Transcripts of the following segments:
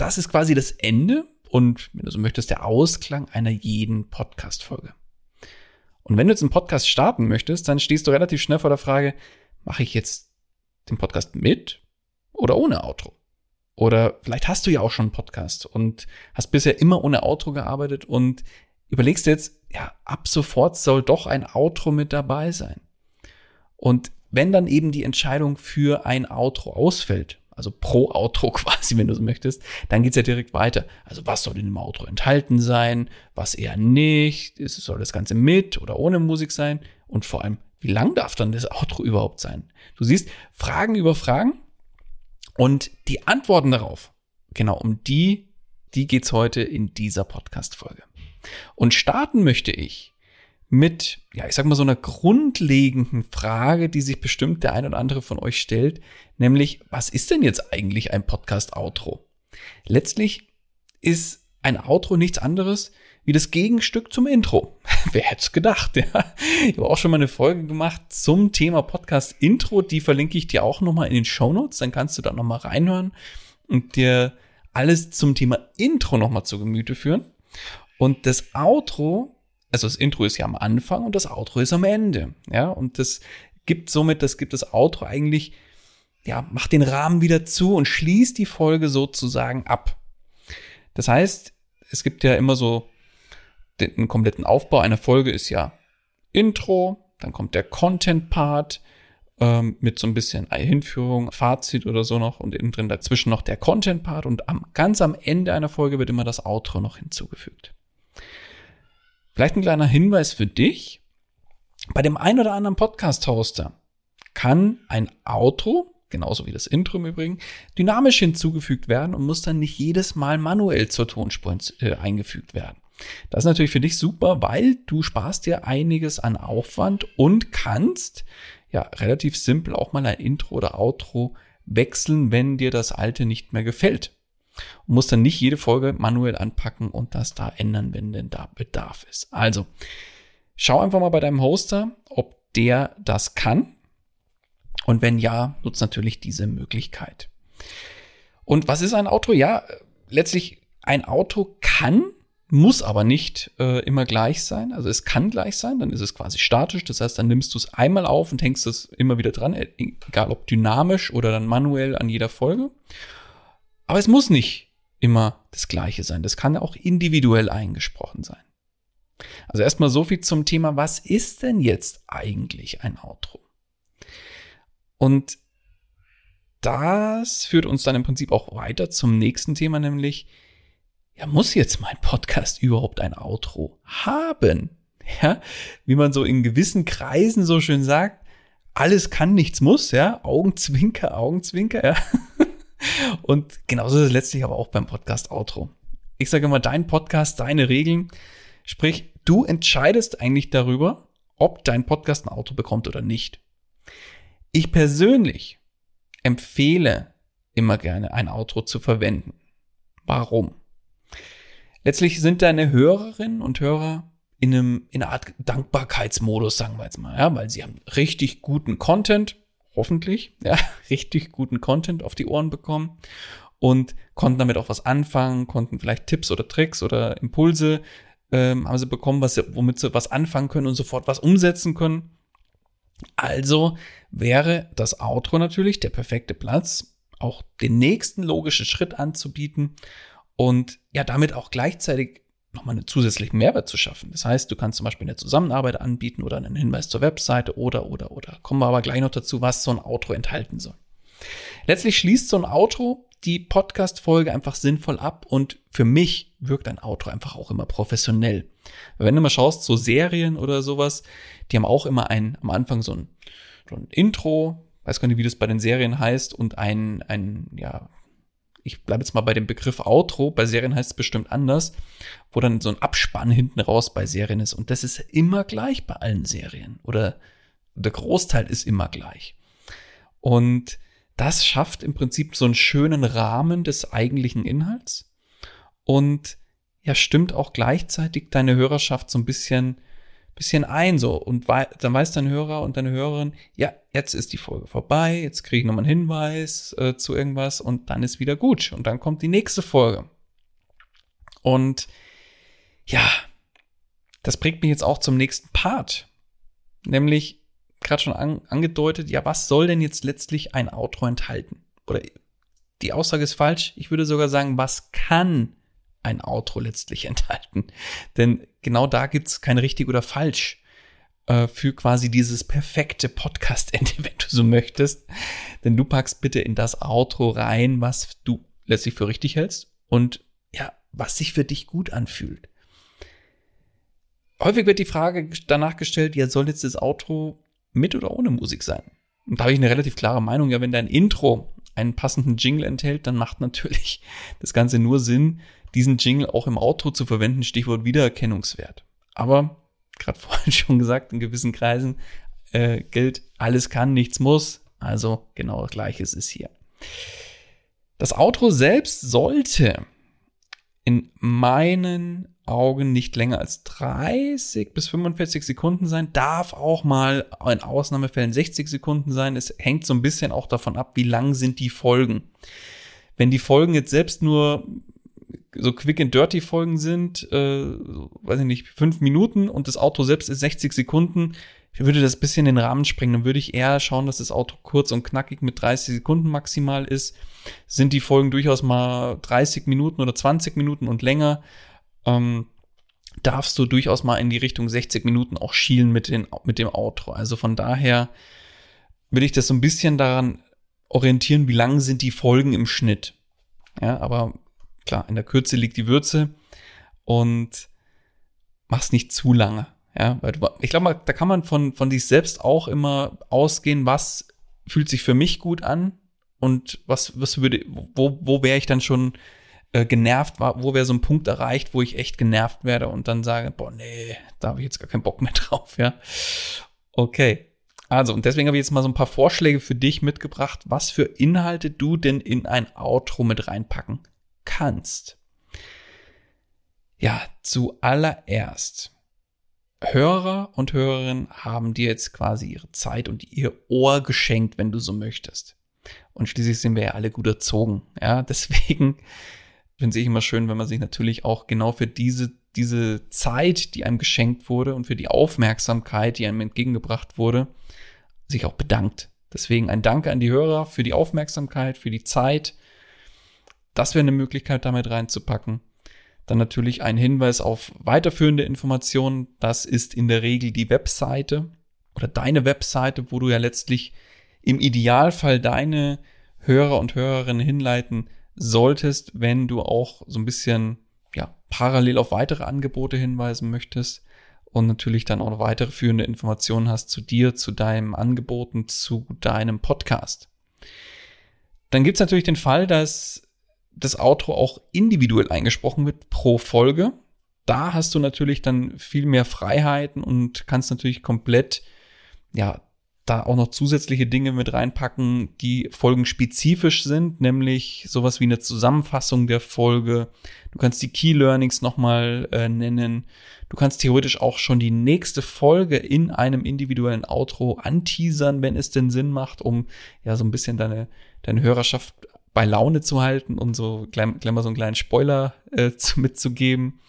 das ist quasi das Ende und, wenn du so möchtest, der Ausklang einer jeden Podcast-Folge. Und wenn du jetzt einen Podcast starten möchtest, dann stehst du relativ schnell vor der Frage, mache ich jetzt den Podcast mit oder ohne Outro? Oder vielleicht hast du ja auch schon einen Podcast und hast bisher immer ohne Outro gearbeitet und überlegst jetzt, ja, ab sofort soll doch ein Outro mit dabei sein. Und wenn dann eben die Entscheidung für ein Outro ausfällt, also pro Outro quasi, wenn du so möchtest, dann geht's ja direkt weiter. Also was soll in dem Outro enthalten sein, was eher nicht, soll das Ganze mit oder ohne Musik sein und vor allem, wie lang darf dann das Outro überhaupt sein? Du siehst, Fragen über Fragen und die Antworten darauf, genau um die, die geht's heute in dieser Podcast-Folge. Und starten möchte ich mit, ja, ich sag mal so einer grundlegenden Frage, die sich bestimmt der ein oder andere von euch stellt, nämlich, was ist denn jetzt eigentlich ein Podcast-Outro? Letztlich ist ein Outro nichts anderes wie das Gegenstück zum Intro. Wer hätte es gedacht, ja? Ich habe auch schon mal eine Folge gemacht zum Thema Podcast-Intro, die verlinke ich dir auch nochmal in den Show Notes, dann kannst du da nochmal reinhören und dir alles zum Thema Intro nochmal zu Gemüte führen. Und das Outro also das Intro ist ja am Anfang und das Outro ist am Ende. Ja, und das gibt somit, das gibt das Outro eigentlich, ja, macht den Rahmen wieder zu und schließt die Folge sozusagen ab. Das heißt, es gibt ja immer so den, kompletten Aufbau einer Folge ist ja Intro, dann kommt der Content-Part ähm, mit so ein bisschen Hinführung, Fazit oder so noch und innen drin dazwischen noch der Content-Part und am, ganz am Ende einer Folge wird immer das Outro noch hinzugefügt. Vielleicht ein kleiner Hinweis für dich. Bei dem ein oder anderen Podcast-Hoster kann ein Outro, genauso wie das Intro im Übrigen, dynamisch hinzugefügt werden und muss dann nicht jedes Mal manuell zur Tonspur äh, eingefügt werden. Das ist natürlich für dich super, weil du sparst dir einiges an Aufwand und kannst ja relativ simpel auch mal ein Intro oder Outro wechseln, wenn dir das alte nicht mehr gefällt und muss dann nicht jede Folge manuell anpacken und das da ändern, wenn denn da Bedarf ist. Also, schau einfach mal bei deinem Hoster, ob der das kann. Und wenn ja, nutzt natürlich diese Möglichkeit. Und was ist ein Auto? Ja, letztlich ein Auto kann, muss aber nicht äh, immer gleich sein. Also es kann gleich sein, dann ist es quasi statisch. Das heißt, dann nimmst du es einmal auf und hängst es immer wieder dran, e-, egal ob dynamisch oder dann manuell an jeder Folge. Aber es muss nicht immer das Gleiche sein. Das kann auch individuell eingesprochen sein. Also erstmal so viel zum Thema, was ist denn jetzt eigentlich ein Outro? Und das führt uns dann im Prinzip auch weiter zum nächsten Thema, nämlich, ja, muss jetzt mein Podcast überhaupt ein Outro haben? Ja, wie man so in gewissen Kreisen so schön sagt, alles kann, nichts muss, ja. Augenzwinker, Augenzwinker, ja. Und genauso ist es letztlich aber auch beim Podcast Outro. Ich sage immer, dein Podcast, deine Regeln. Sprich, du entscheidest eigentlich darüber, ob dein Podcast ein Outro bekommt oder nicht. Ich persönlich empfehle immer gerne ein Outro zu verwenden. Warum? Letztlich sind deine Hörerinnen und Hörer in, einem, in einer Art Dankbarkeitsmodus, sagen wir jetzt mal, ja, weil sie haben richtig guten Content, hoffentlich, ja, richtig guten Content auf die Ohren bekommen und konnten damit auch was anfangen, konnten vielleicht Tipps oder Tricks oder Impulse ähm, haben sie bekommen, was, womit sie was anfangen können und sofort was umsetzen können. Also wäre das Outro natürlich der perfekte Platz, auch den nächsten logischen Schritt anzubieten und ja, damit auch gleichzeitig nochmal einen zusätzlichen Mehrwert zu schaffen. Das heißt, du kannst zum Beispiel eine Zusammenarbeit anbieten oder einen Hinweis zur Webseite oder, oder, oder. Kommen wir aber gleich noch dazu, was so ein Outro enthalten soll. Letztlich schließt so ein Outro die Podcast-Folge einfach sinnvoll ab und für mich wirkt ein Outro einfach auch immer professionell. Wenn du mal schaust, so Serien oder sowas, die haben auch immer ein, am Anfang so ein, so ein Intro, weiß gar nicht, wie das bei den Serien heißt, und ein, ein, ja, ich bleibe jetzt mal bei dem Begriff Outro, bei Serien heißt es bestimmt anders, wo dann so ein Abspann hinten raus bei Serien ist. Und das ist immer gleich bei allen Serien. Oder der Großteil ist immer gleich. Und das schafft im Prinzip so einen schönen Rahmen des eigentlichen Inhalts und ja, stimmt auch gleichzeitig deine Hörerschaft so ein bisschen, bisschen ein, so. Und wei dann weiß dein Hörer und deine Hörerin, ja, jetzt ist die Folge vorbei, jetzt kriege ich nochmal einen Hinweis äh, zu irgendwas und dann ist wieder gut. Und dann kommt die nächste Folge. Und ja, das bringt mich jetzt auch zum nächsten Part. Nämlich, gerade schon an, angedeutet, ja, was soll denn jetzt letztlich ein Outro enthalten? Oder die Aussage ist falsch. Ich würde sogar sagen, was kann ein Outro letztlich enthalten? Denn genau da gibt's kein richtig oder falsch äh, für quasi dieses perfekte Podcast-Ende, wenn du so möchtest. Denn du packst bitte in das Outro rein, was du letztlich für richtig hältst und ja, was sich für dich gut anfühlt. Häufig wird die Frage danach gestellt, ja, soll jetzt das Outro mit oder ohne Musik sein. Und da habe ich eine relativ klare Meinung. Ja, wenn dein Intro einen passenden Jingle enthält, dann macht natürlich das Ganze nur Sinn, diesen Jingle auch im Outro zu verwenden. Stichwort Wiedererkennungswert. Aber, gerade vorhin schon gesagt, in gewissen Kreisen äh, gilt, alles kann, nichts muss. Also genau das gleiche ist es hier. Das Outro selbst sollte in meinen Augen nicht länger als 30 bis 45 Sekunden sein, darf auch mal in Ausnahmefällen 60 Sekunden sein. Es hängt so ein bisschen auch davon ab, wie lang sind die Folgen. Wenn die Folgen jetzt selbst nur so quick and dirty Folgen sind, äh, weiß ich nicht, fünf Minuten und das Auto selbst ist 60 Sekunden, würde das bisschen den Rahmen sprengen. Dann würde ich eher schauen, dass das Auto kurz und knackig mit 30 Sekunden maximal ist. Sind die Folgen durchaus mal 30 Minuten oder 20 Minuten und länger, ähm, darfst du durchaus mal in die Richtung 60 Minuten auch schielen mit, den, mit dem Outro. Also von daher will ich das so ein bisschen daran orientieren, wie lang sind die Folgen im Schnitt. Ja, aber klar, in der Kürze liegt die Würze und mach's nicht zu lange. Ja, weil du, ich glaube, da kann man von, von sich selbst auch immer ausgehen, was fühlt sich für mich gut an und was, was würde, wo, wo wäre ich dann schon äh, genervt wo wäre so ein Punkt erreicht, wo ich echt genervt werde und dann sage, boah, nee, da habe ich jetzt gar keinen Bock mehr drauf, ja. Okay. Also, und deswegen habe ich jetzt mal so ein paar Vorschläge für dich mitgebracht, was für Inhalte du denn in ein Outro mit reinpacken kannst. Ja, zuallererst. Hörer und Hörerinnen haben dir jetzt quasi ihre Zeit und ihr Ohr geschenkt, wenn du so möchtest. Und schließlich sind wir ja alle gut erzogen. Ja, deswegen finde ich immer schön, wenn man sich natürlich auch genau für diese, diese Zeit, die einem geschenkt wurde und für die Aufmerksamkeit, die einem entgegengebracht wurde, sich auch bedankt. Deswegen ein Danke an die Hörer für die Aufmerksamkeit, für die Zeit. Das wäre eine Möglichkeit, damit reinzupacken. Dann natürlich ein Hinweis auf weiterführende Informationen. Das ist in der Regel die Webseite oder deine Webseite, wo du ja letztlich im Idealfall deine Hörer und Hörerinnen hinleiten solltest, wenn du auch so ein bisschen ja, parallel auf weitere Angebote hinweisen möchtest und natürlich dann auch noch weitere führende Informationen hast zu dir, zu deinem Angeboten, zu deinem Podcast. Dann gibt's natürlich den Fall, dass das Outro auch individuell eingesprochen wird pro Folge. Da hast du natürlich dann viel mehr Freiheiten und kannst natürlich komplett, ja, da auch noch zusätzliche Dinge mit reinpacken, die folgenspezifisch sind, nämlich sowas wie eine Zusammenfassung der Folge. Du kannst die Key Learnings nochmal äh, nennen. Du kannst theoretisch auch schon die nächste Folge in einem individuellen Outro anteasern, wenn es denn Sinn macht, um ja so ein bisschen deine, deine Hörerschaft bei Laune zu halten und so gleich, gleich mal so einen kleinen Spoiler äh, zu, mitzugeben.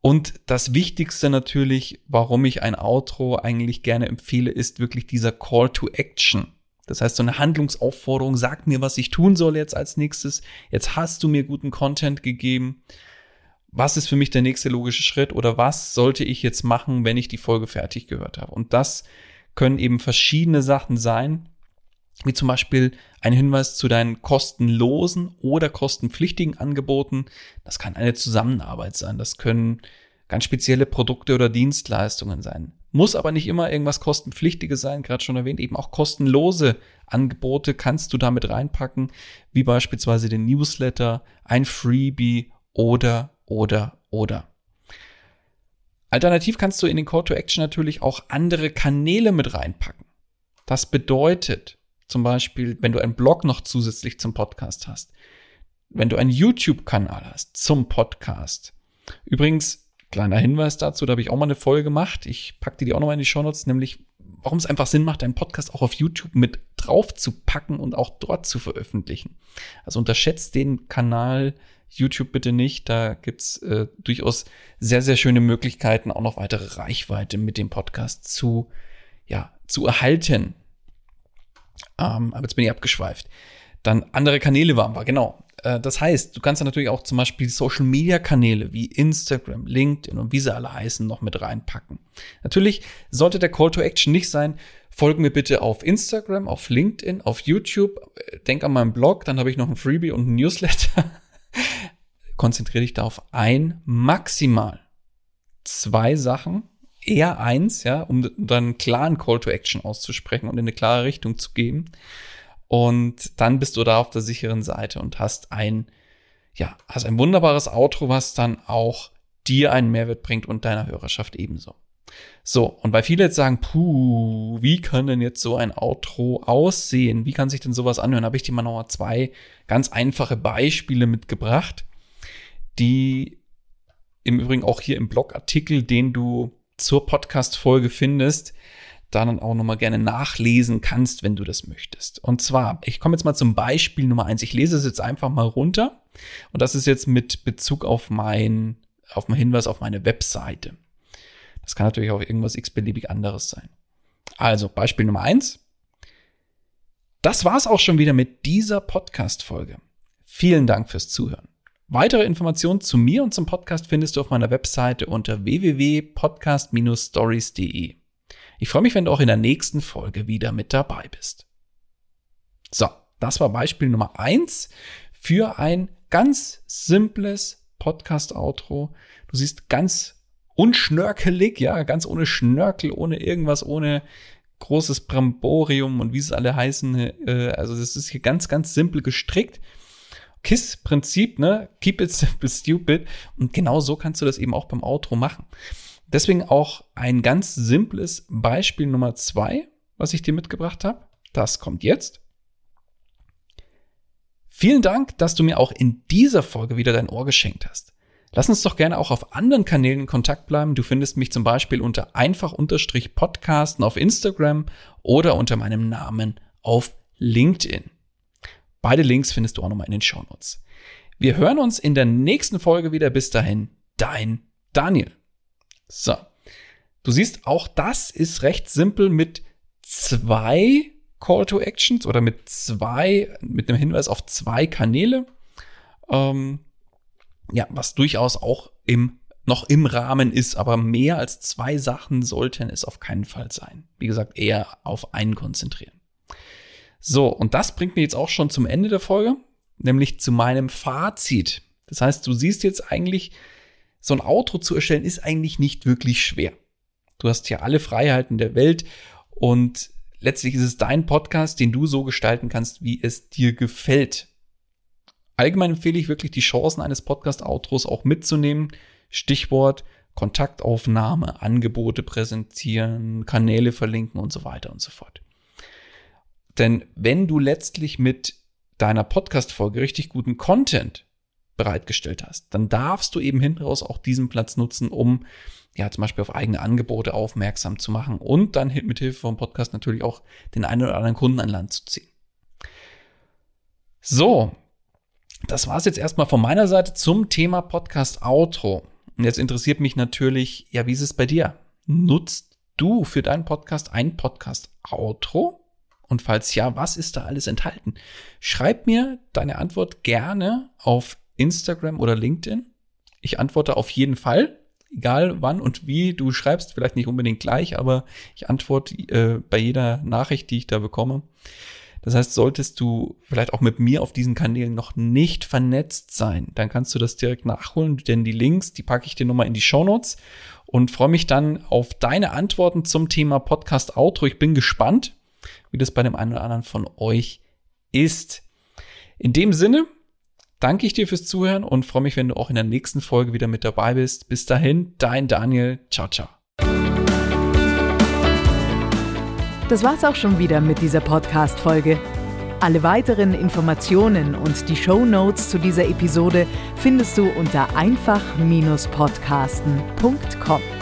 Und das Wichtigste natürlich, warum ich ein Outro eigentlich gerne empfehle, ist wirklich dieser Call to Action. Das heißt, so eine Handlungsaufforderung, sag mir, was ich tun soll jetzt als nächstes. Jetzt hast du mir guten Content gegeben. Was ist für mich der nächste logische Schritt oder was sollte ich jetzt machen, wenn ich die Folge fertig gehört habe? Und das können eben verschiedene Sachen sein, wie zum Beispiel ein Hinweis zu deinen kostenlosen oder kostenpflichtigen Angeboten. Das kann eine Zusammenarbeit sein. Das können ganz spezielle Produkte oder Dienstleistungen sein. Muss aber nicht immer irgendwas kostenpflichtiges sein, gerade schon erwähnt, eben auch kostenlose Angebote kannst du damit reinpacken, wie beispielsweise den Newsletter, ein Freebie oder, oder, oder. Alternativ kannst du in den Call to Action natürlich auch andere Kanäle mit reinpacken. Das bedeutet, zum Beispiel, wenn du einen Blog noch zusätzlich zum Podcast hast. Wenn du einen YouTube-Kanal hast zum Podcast. Übrigens, kleiner Hinweis dazu, da habe ich auch mal eine Folge gemacht. Ich packe die auch nochmal in die Show Notes, nämlich warum es einfach Sinn macht, deinen Podcast auch auf YouTube mit drauf zu packen und auch dort zu veröffentlichen. Also unterschätzt den Kanal YouTube bitte nicht. Da gibt's äh, durchaus sehr, sehr schöne Möglichkeiten, auch noch weitere Reichweite mit dem Podcast zu, ja, zu erhalten. Ähm, aber jetzt bin ich abgeschweift. Dann andere Kanäle waren wir, genau. Äh, das heißt, du kannst dann natürlich auch zum Beispiel Social Media Kanäle wie Instagram, LinkedIn und wie sie alle heißen noch mit reinpacken. Natürlich sollte der Call to Action nicht sein, folge mir bitte auf Instagram, auf LinkedIn, auf YouTube, äh, denk an meinen Blog, dann habe ich noch ein Freebie und ein Newsletter. Konzentriere dich da auf ein, maximal zwei Sachen eher eins, ja, um dann einen klaren Call to Action auszusprechen und in eine klare Richtung zu gehen. Und dann bist du da auf der sicheren Seite und hast ein, ja, hast ein wunderbares Outro, was dann auch dir einen Mehrwert bringt und deiner Hörerschaft ebenso. So, und weil viele jetzt sagen, puh, wie kann denn jetzt so ein Outro aussehen? Wie kann sich denn sowas anhören? Habe ich dir mal noch zwei ganz einfache Beispiele mitgebracht, die im Übrigen auch hier im Blogartikel, den du zur Podcast-Folge findest, da dann auch nochmal gerne nachlesen kannst, wenn du das möchtest. Und zwar, ich komme jetzt mal zum Beispiel Nummer eins. Ich lese es jetzt einfach mal runter. Und das ist jetzt mit Bezug auf mein, auf meinen Hinweis auf meine Webseite. Das kann natürlich auch irgendwas x-beliebig anderes sein. Also, Beispiel Nummer eins. Das war's auch schon wieder mit dieser Podcast-Folge. Vielen Dank fürs Zuhören. Weitere Informationen zu mir und zum Podcast findest du auf meiner Webseite unter www.podcast-stories.de. Ich freue mich, wenn du auch in der nächsten Folge wieder mit dabei bist. So, das war Beispiel Nummer eins für ein ganz simples Podcast-Outro. Du siehst ganz unschnörkelig, ja, ganz ohne Schnörkel, ohne irgendwas, ohne großes Bramborium und wie es alle heißen. Äh, also das ist hier ganz, ganz simpel gestrickt. KISS-Prinzip, ne? Keep it simple, stupid. Und genau so kannst du das eben auch beim Outro machen. Deswegen auch ein ganz simples Beispiel Nummer zwei, was ich dir mitgebracht habe. Das kommt jetzt. Vielen Dank, dass du mir auch in dieser Folge wieder dein Ohr geschenkt hast. Lass uns doch gerne auch auf anderen Kanälen in Kontakt bleiben. Du findest mich zum Beispiel unter einfach-podcasten auf Instagram oder unter meinem Namen auf LinkedIn. Beide Links findest du auch nochmal in den Shownotes. Wir hören uns in der nächsten Folge wieder. Bis dahin, dein Daniel. So. Du siehst, auch das ist recht simpel mit zwei Call to Actions oder mit zwei, mit einem Hinweis auf zwei Kanäle. Ähm, ja, was durchaus auch im, noch im Rahmen ist, aber mehr als zwei Sachen sollten es auf keinen Fall sein. Wie gesagt, eher auf einen konzentrieren. So, und das bringt mir jetzt auch schon zum Ende der Folge, nämlich zu meinem Fazit. Das heißt, du siehst jetzt eigentlich, so ein Outro zu erstellen ist eigentlich nicht wirklich schwer. Du hast ja alle Freiheiten der Welt und letztlich ist es dein Podcast, den du so gestalten kannst, wie es dir gefällt. Allgemein empfehle ich wirklich die Chancen eines Podcast-Outros auch mitzunehmen. Stichwort Kontaktaufnahme, Angebote präsentieren, Kanäle verlinken und so weiter und so fort. Denn wenn du letztlich mit deiner Podcast-Folge richtig guten Content bereitgestellt hast, dann darfst du eben hinten raus auch diesen Platz nutzen, um ja zum Beispiel auf eigene Angebote aufmerksam zu machen und dann mit Hilfe vom Podcast natürlich auch den einen oder anderen Kunden an Land zu ziehen. So, das war es jetzt erstmal von meiner Seite zum Thema Podcast Outro. Und jetzt interessiert mich natürlich, ja, wie ist es bei dir? Nutzt du für deinen Podcast ein Podcast Outro? Und falls ja, was ist da alles enthalten? Schreib mir deine Antwort gerne auf Instagram oder LinkedIn. Ich antworte auf jeden Fall, egal wann und wie du schreibst, vielleicht nicht unbedingt gleich, aber ich antworte äh, bei jeder Nachricht, die ich da bekomme. Das heißt, solltest du vielleicht auch mit mir auf diesen Kanälen noch nicht vernetzt sein, dann kannst du das direkt nachholen, denn die Links, die packe ich dir nochmal in die Show Notes und freue mich dann auf deine Antworten zum Thema Podcast Outro. Ich bin gespannt, wie das bei dem einen oder anderen von euch ist. In dem Sinne danke ich dir fürs Zuhören und freue mich, wenn du auch in der nächsten Folge wieder mit dabei bist. Bis dahin, dein Daniel. Ciao, ciao. Das war's auch schon wieder mit dieser Podcast-Folge. Alle weiteren Informationen und die Show Notes zu dieser Episode findest du unter einfach-podcasten.com.